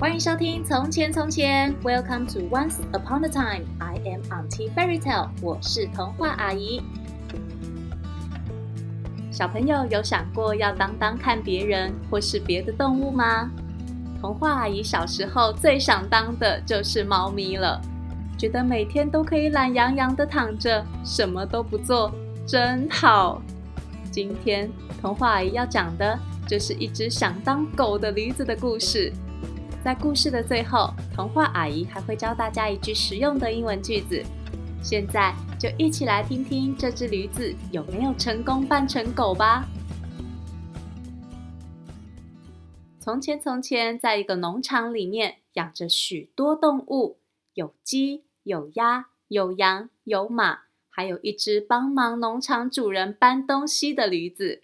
欢迎收听《从前从前》，Welcome to Once Upon a Time。I am Auntie Fairy Tale，我是童话阿姨。小朋友有想过要当当看别人或是别的动物吗？童话阿姨小时候最想当的就是猫咪了，觉得每天都可以懒洋洋的躺着，什么都不做，真好。今天童话阿姨要讲的就是一只想当狗的驴子的故事。在故事的最后，童话阿姨还会教大家一句实用的英文句子。现在就一起来听听这只驴子有没有成功扮成狗吧。从前，从前，在一个农场里面养着许多动物，有鸡、有鸭、有羊、有马，还有一只帮忙农场主人搬东西的驴子。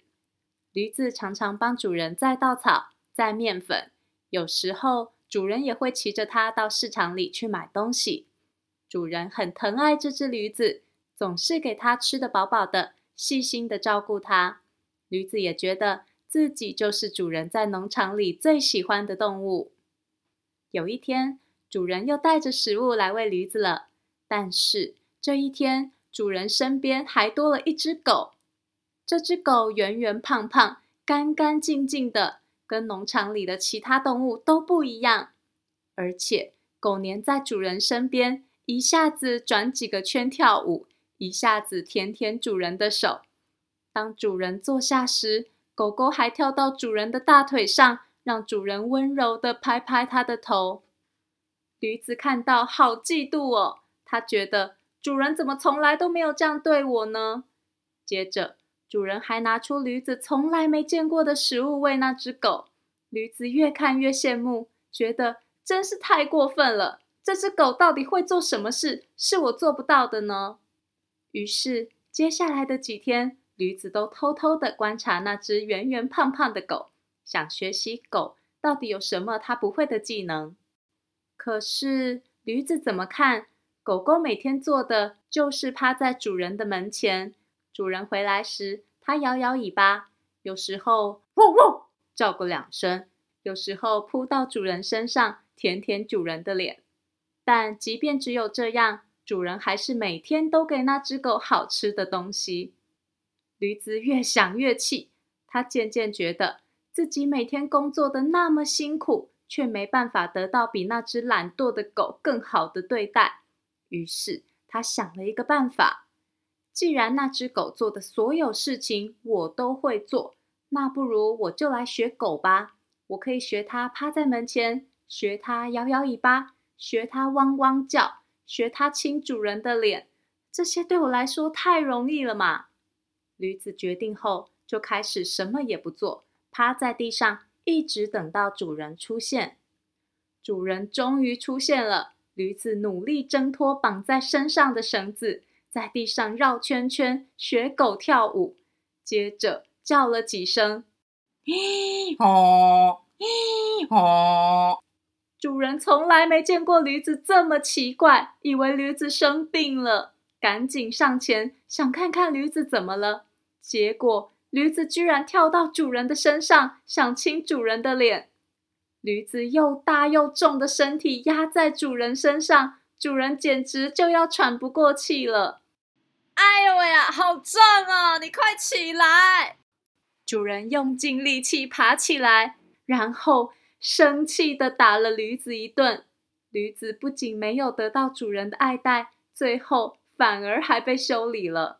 驴子常常帮主人载稻草、载面粉。有时候，主人也会骑着它到市场里去买东西。主人很疼爱这只驴子，总是给它吃得饱饱的，细心的照顾它。驴子也觉得自己就是主人在农场里最喜欢的动物。有一天，主人又带着食物来喂驴子了。但是这一天，主人身边还多了一只狗。这只狗圆圆胖胖、干干净净的。跟农场里的其他动物都不一样，而且狗黏在主人身边，一下子转几个圈跳舞，一下子舔舔主人的手。当主人坐下时，狗狗还跳到主人的大腿上，让主人温柔的拍拍它的头。驴子看到好嫉妒哦，它觉得主人怎么从来都没有这样对我呢？接着。主人还拿出驴子从来没见过的食物喂那只狗，驴子越看越羡慕，觉得真是太过分了。这只狗到底会做什么事，是我做不到的呢？于是接下来的几天，驴子都偷偷地观察那只圆圆胖胖的狗，想学习狗到底有什么它不会的技能。可是驴子怎么看，狗狗每天做的就是趴在主人的门前。主人回来时，它摇摇尾巴，有时候汪汪叫个两声，有时候扑到主人身上舔舔主人的脸。但即便只有这样，主人还是每天都给那只狗好吃的东西。驴子越想越气，它渐渐觉得自己每天工作的那么辛苦，却没办法得到比那只懒惰的狗更好的对待。于是，他想了一个办法。既然那只狗做的所有事情我都会做，那不如我就来学狗吧。我可以学它趴在门前，学它摇摇尾巴，学它汪汪叫，学它亲主人的脸。这些对我来说太容易了嘛。驴子决定后，就开始什么也不做，趴在地上，一直等到主人出现。主人终于出现了，驴子努力挣脱绑在身上的绳子。在地上绕圈圈，学狗跳舞，接着叫了几声“咦吼，咦吼”。主人从来没见过驴子这么奇怪，以为驴子生病了，赶紧上前想看看驴子怎么了。结果驴子居然跳到主人的身上，想亲主人的脸。驴子又大又重的身体压在主人身上，主人简直就要喘不过气了。哎呦喂呀，好重哦！你快起来！主人用尽力气爬起来，然后生气地打了驴子一顿。驴子不仅没有得到主人的爱戴，最后反而还被修理了。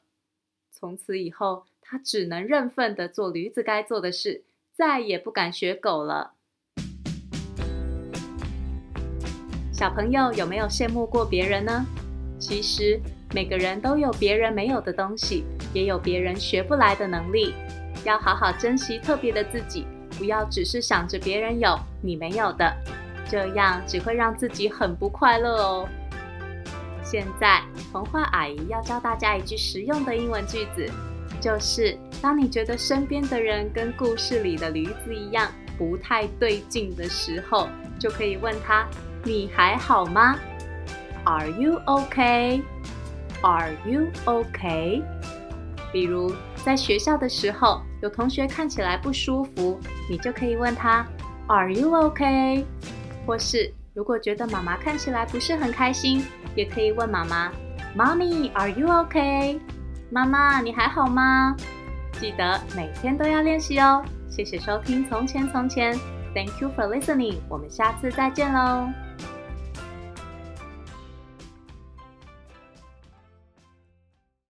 从此以后，他只能认份地做驴子该做的事，再也不敢学狗了。小朋友有没有羡慕过别人呢？其实。每个人都有别人没有的东西，也有别人学不来的能力。要好好珍惜特别的自己，不要只是想着别人有你没有的，这样只会让自己很不快乐哦。现在，童话阿姨要教大家一句实用的英文句子，就是当你觉得身边的人跟故事里的驴子一样不太对劲的时候，就可以问他：“你还好吗？”Are you OK？Are you okay？比如在学校的时候，有同学看起来不舒服，你就可以问他：Are you okay？或是如果觉得妈妈看起来不是很开心，也可以问妈妈：“Mommy, are you okay？” 妈妈，你还好吗？记得每天都要练习哦。谢谢收听《从前从前》，Thank you for listening。我们下次再见喽。